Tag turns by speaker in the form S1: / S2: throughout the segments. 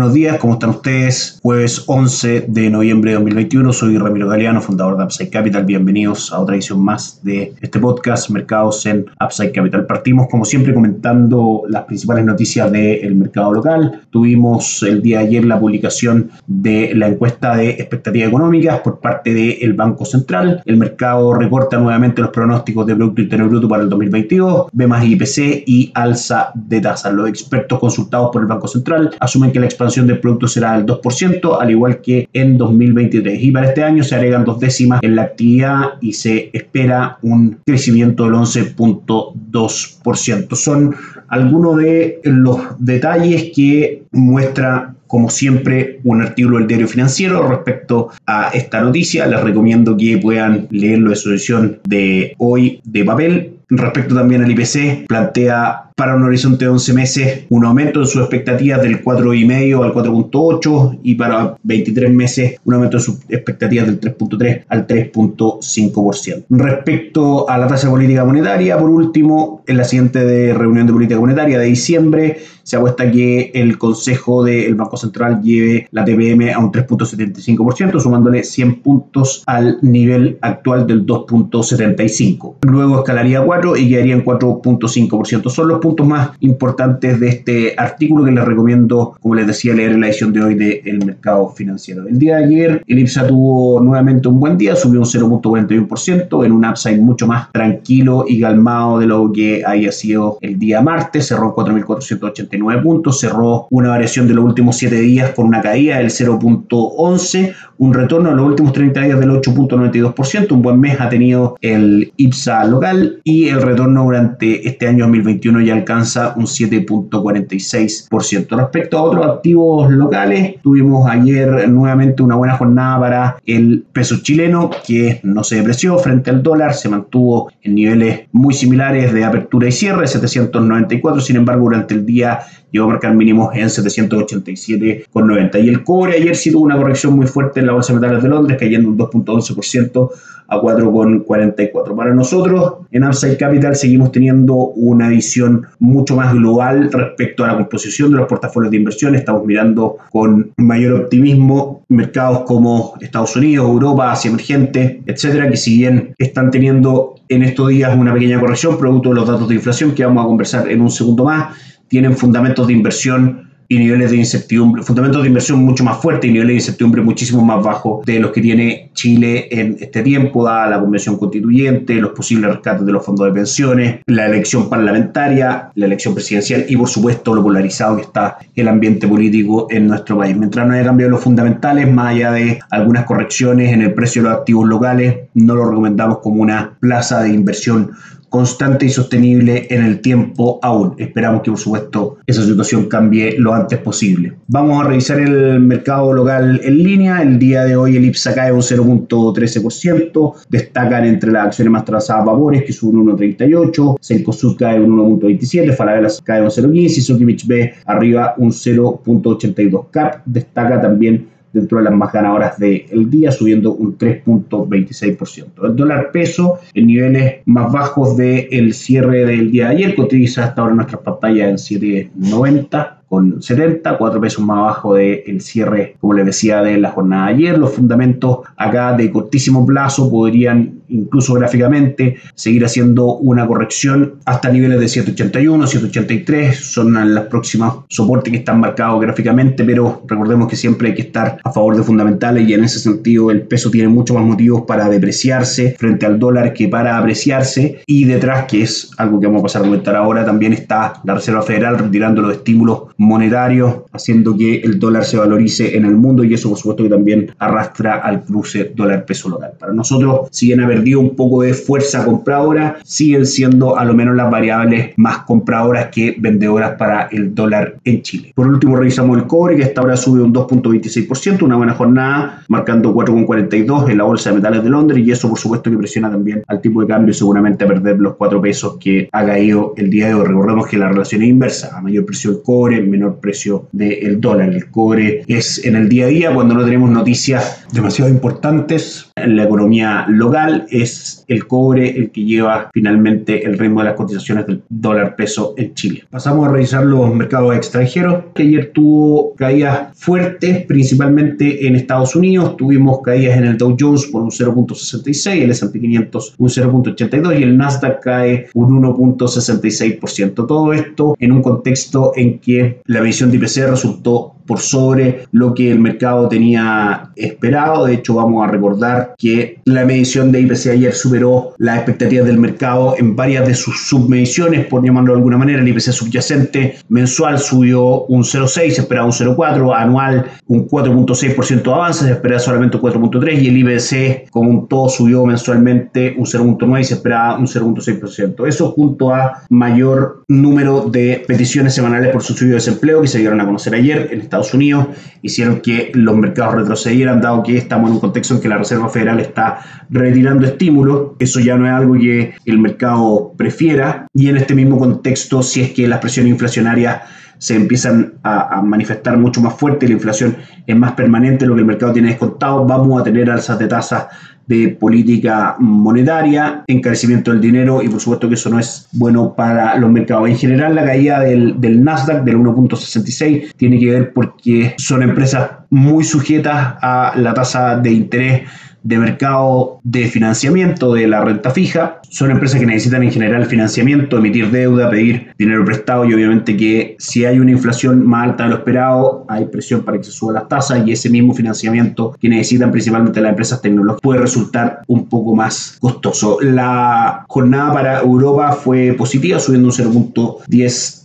S1: Buenos días, ¿cómo están ustedes? Jueves 11 de noviembre de 2021, soy Ramiro Galeano, fundador de Upside Capital. Bienvenidos a otra edición más de este podcast, Mercados en Upside Capital. Partimos, como siempre, comentando las principales noticias del mercado local. Tuvimos el día de ayer la publicación de la encuesta de expectativas económicas por parte del Banco Central. El mercado reporta nuevamente los pronósticos de Producto Interno Bruto para el 2022, ve más IPC y alza de tasas. Los expertos consultados por el Banco Central asumen que la expansión del producto será del 2%, al igual que en 2023. Y para este año se agregan dos décimas en la actividad y se espera un crecimiento del 11.2%. Son algunos de los detalles que muestra como siempre, un artículo del diario financiero respecto a esta noticia. Les recomiendo que puedan leerlo de su edición de hoy de papel. Respecto también al IPC, plantea para un horizonte de 11 meses un aumento en sus expectativas del 4,5 al 4,8 y para 23 meses un aumento en sus expectativas del 3,3 al 3,5%. Respecto a la tasa política monetaria, por último, en la siguiente reunión de política monetaria de diciembre, se apuesta que el Consejo del Banco Central lleve la TPM a un 3.75%, sumándole 100 puntos al nivel actual del 2.75. Luego escalaría a 4 y quedaría en 4.5%. Son los puntos más importantes de este artículo que les recomiendo, como les decía, leer en la edición de hoy de El Mercado Financiero. El día de ayer, el IPSA tuvo nuevamente un buen día, subió un 0.41% en un upside mucho más tranquilo y calmado de lo que había sido el día martes, cerró 4.489 puntos, cerró una variación de los últimos 7 días con una caída del 0.11, un retorno en los últimos 30 días del 8.92%, un buen mes ha tenido el IPSA local y el retorno durante este año 2021 ya alcanza un 7.46%. Respecto a otros activos locales, tuvimos ayer nuevamente una buena jornada para el peso chileno que no se depreció frente al dólar, se mantuvo en niveles muy similares de apertura y cierre, 794, sin embargo durante el día llegó a marcar mínimos en 787,90. Y el cobre ayer sí tuvo una corrección muy fuerte en la Bolsa de de Londres, cayendo un 2.11% a 4,44. Para nosotros, en Upside Capital seguimos teniendo una visión mucho más global respecto a la composición de los portafolios de inversión. Estamos mirando con mayor optimismo mercados como Estados Unidos, Europa, Asia emergente, etcétera, que si bien están teniendo en estos días una pequeña corrección producto de los datos de inflación que vamos a conversar en un segundo más, tienen fundamentos de inversión y niveles de incertidumbre, fundamentos de inversión mucho más fuertes y niveles de incertidumbre muchísimo más bajos de los que tiene Chile en este tiempo, dada la convención constituyente, los posibles rescates de los fondos de pensiones, la elección parlamentaria, la elección presidencial y por supuesto lo polarizado que está el ambiente político en nuestro país. Mientras no haya cambiado los fundamentales, más allá de algunas correcciones en el precio de los activos locales, no lo recomendamos como una plaza de inversión constante y sostenible en el tiempo aún. Esperamos que por supuesto esa situación cambie lo antes posible. Vamos a revisar el mercado local en línea. El día de hoy el IPSA cae un 0.13%. Destacan entre las acciones más trazadas Vapores, que suben un 1.38. Cencosud cae un 1.27. Falabella cae un 0.15. Y Sokimich B arriba un 0.82. CAP destaca también dentro de las más ganadoras del día, subiendo un 3.26%. El dólar peso en niveles más bajos del cierre del día de ayer, cotiza hasta ahora nuestras pantallas en 7.90 con 70, 4 pesos más abajo del cierre, como les decía, de la jornada de ayer. Los fundamentos acá de cortísimo plazo podrían incluso gráficamente seguir haciendo una corrección hasta niveles de 781, 783, son las próximas soportes que están marcados gráficamente, pero recordemos que siempre hay que estar a favor de fundamentales y en ese sentido el peso tiene mucho más motivos para depreciarse frente al dólar que para apreciarse y detrás, que es algo que vamos a pasar a comentar ahora, también está la Reserva Federal retirando los estímulos monetario, haciendo que el dólar se valorice en el mundo y eso por supuesto que también arrastra al cruce dólar-peso local. Para nosotros, si bien haber perdido un poco de fuerza compradora, siguen siendo a lo menos las variables más compradoras que vendedoras para el dólar en Chile. Por último, revisamos el cobre, que hasta ahora sube un 2.26%, una buena jornada, marcando 4.42 en la bolsa de metales de Londres, y eso por supuesto que presiona también al tipo de cambio, seguramente a perder los 4 pesos que ha caído el día de hoy. Recordemos que la relación es inversa, a mayor precio del cobre, menor precio del dólar. El cobre es en el día a día, cuando no tenemos noticias demasiado importantes en la economía local, es el cobre el que lleva finalmente el ritmo de las cotizaciones del dólar peso en Chile. Pasamos a revisar los mercados extranjeros, que ayer tuvo caídas fuertes, principalmente en Estados Unidos. Tuvimos caídas en el Dow Jones por un 0.66, el S&P 500 un 0.82 y el Nasdaq cae un 1.66%. Todo esto en un contexto en que la medición de IPC resultó por sobre lo que el mercado tenía esperado. De hecho, vamos a recordar que la medición de IPC ayer superó las expectativas del mercado en varias de sus submediciones, por llamarlo de alguna manera. El IPC subyacente mensual subió un 0,6, se esperaba un 0,4, anual un 4,6% de avance, se esperaba solamente un 4,3 y el IPC como un todo subió mensualmente un 0,9 y se esperaba un 0,6%. Eso junto a mayor número de peticiones semanales por subsidio de desempleo que se dieron a conocer ayer en Estados Unidos hicieron que los mercados retrocedieran, dado que estamos en un contexto en que la Reserva Federal está retirando estímulos. Eso ya no es algo que el mercado prefiera. Y en este mismo contexto, si es que las presiones inflacionarias se empiezan a, manifestar mucho más fuerte, la inflación es más permanente, lo que el mercado tiene descontado, vamos a tener alzas de tasas de política monetaria, encarecimiento del dinero y por supuesto que eso no es bueno para los mercados. En general la caída del, del Nasdaq del 1.66 tiene que ver porque son empresas muy sujetas a la tasa de interés de mercado de financiamiento de la renta fija. Son empresas que necesitan en general financiamiento, emitir deuda, pedir dinero prestado y obviamente que si hay una inflación más alta de lo esperado, hay presión para que se suban las tasas y ese mismo financiamiento que necesitan principalmente las empresas tecnológicas puede resultar un poco más costoso. La jornada para Europa fue positiva, subiendo un 0.10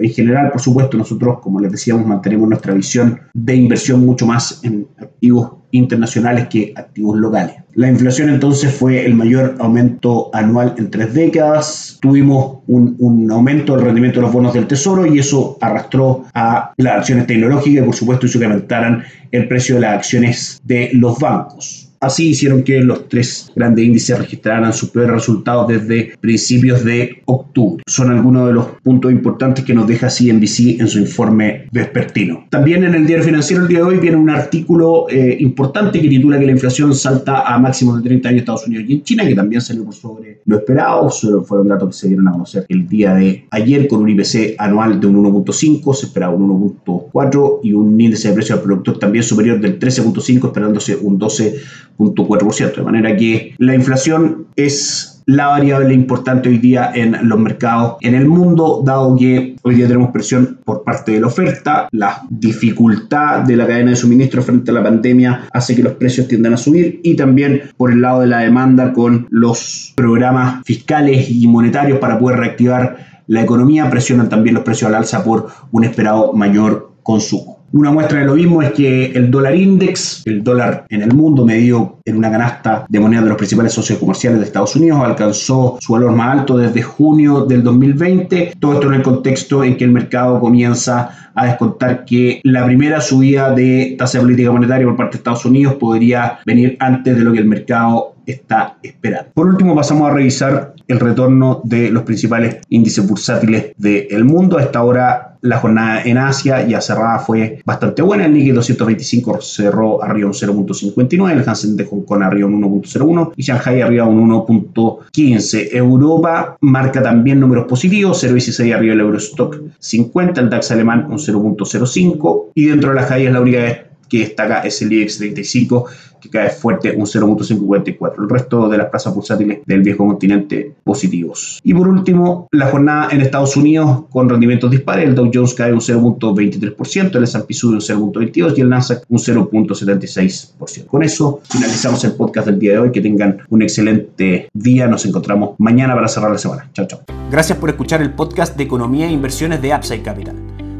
S1: en general, por supuesto, nosotros, como les decíamos, mantenemos nuestra visión de inversión mucho más en activos internacionales que activos locales. La inflación entonces fue el mayor aumento anual en tres décadas. Tuvimos un, un, aumento del rendimiento de los bonos del tesoro y eso arrastró a las acciones tecnológicas y por supuesto hizo que aumentaran el precio de las acciones de los bancos. Así hicieron que los tres grandes índices registraran sus peores resultados desde principios de octubre. Son algunos de los puntos importantes que nos deja CNBC en su informe vespertino. También en el diario financiero el día de hoy viene un artículo eh, importante que titula que la inflación salta a máximos de 30 años en Estados Unidos y en China, que también salió por sobre lo esperado. Solo fueron datos que se dieron a conocer el día de ayer con un IPC anual de un 1.5, se esperaba un 1.4 y un índice de precio al productor también superior del 13.5, esperándose un 12 de manera que la inflación es la variable importante hoy día en los mercados en el mundo, dado que hoy día tenemos presión por parte de la oferta, la dificultad de la cadena de suministro frente a la pandemia hace que los precios tiendan a subir y también por el lado de la demanda con los programas fiscales y monetarios para poder reactivar la economía presionan también los precios al alza por un esperado mayor consumo. Una muestra de lo mismo es que el dólar index, el dólar en el mundo medido en una canasta de monedas de los principales socios comerciales de Estados Unidos, alcanzó su valor más alto desde junio del 2020. Todo esto en el contexto en que el mercado comienza a descontar que la primera subida de tasa de política monetaria por parte de Estados Unidos podría venir antes de lo que el mercado está esperando. Por último, pasamos a revisar el retorno de los principales índices bursátiles del mundo. A esta hora la jornada en Asia ya cerrada fue bastante buena. El Nikkei 225 cerró arriba un 0.59, el Hansen de Hong Kong arriba un 1.01 y Shanghai arriba un 1.15. Europa marca también números positivos, 0.16 arriba el Eurostock 50, el DAX alemán un 0.05 y dentro de las caídas la única vez que destaca es el IBEX 35 que cae fuerte un 0.54. El resto de las plazas bursátiles del viejo continente positivos. Y por último, la jornada en Estados Unidos con rendimientos dispares. El Dow Jones cae un 0.23%, el S&P sube un 0.22% y el Nasdaq un 0.76%. Con eso finalizamos el podcast del día de hoy. Que tengan un excelente día. Nos encontramos mañana para cerrar la semana. Chao, chao.
S2: Gracias por escuchar el podcast de Economía e Inversiones de Upside Capital.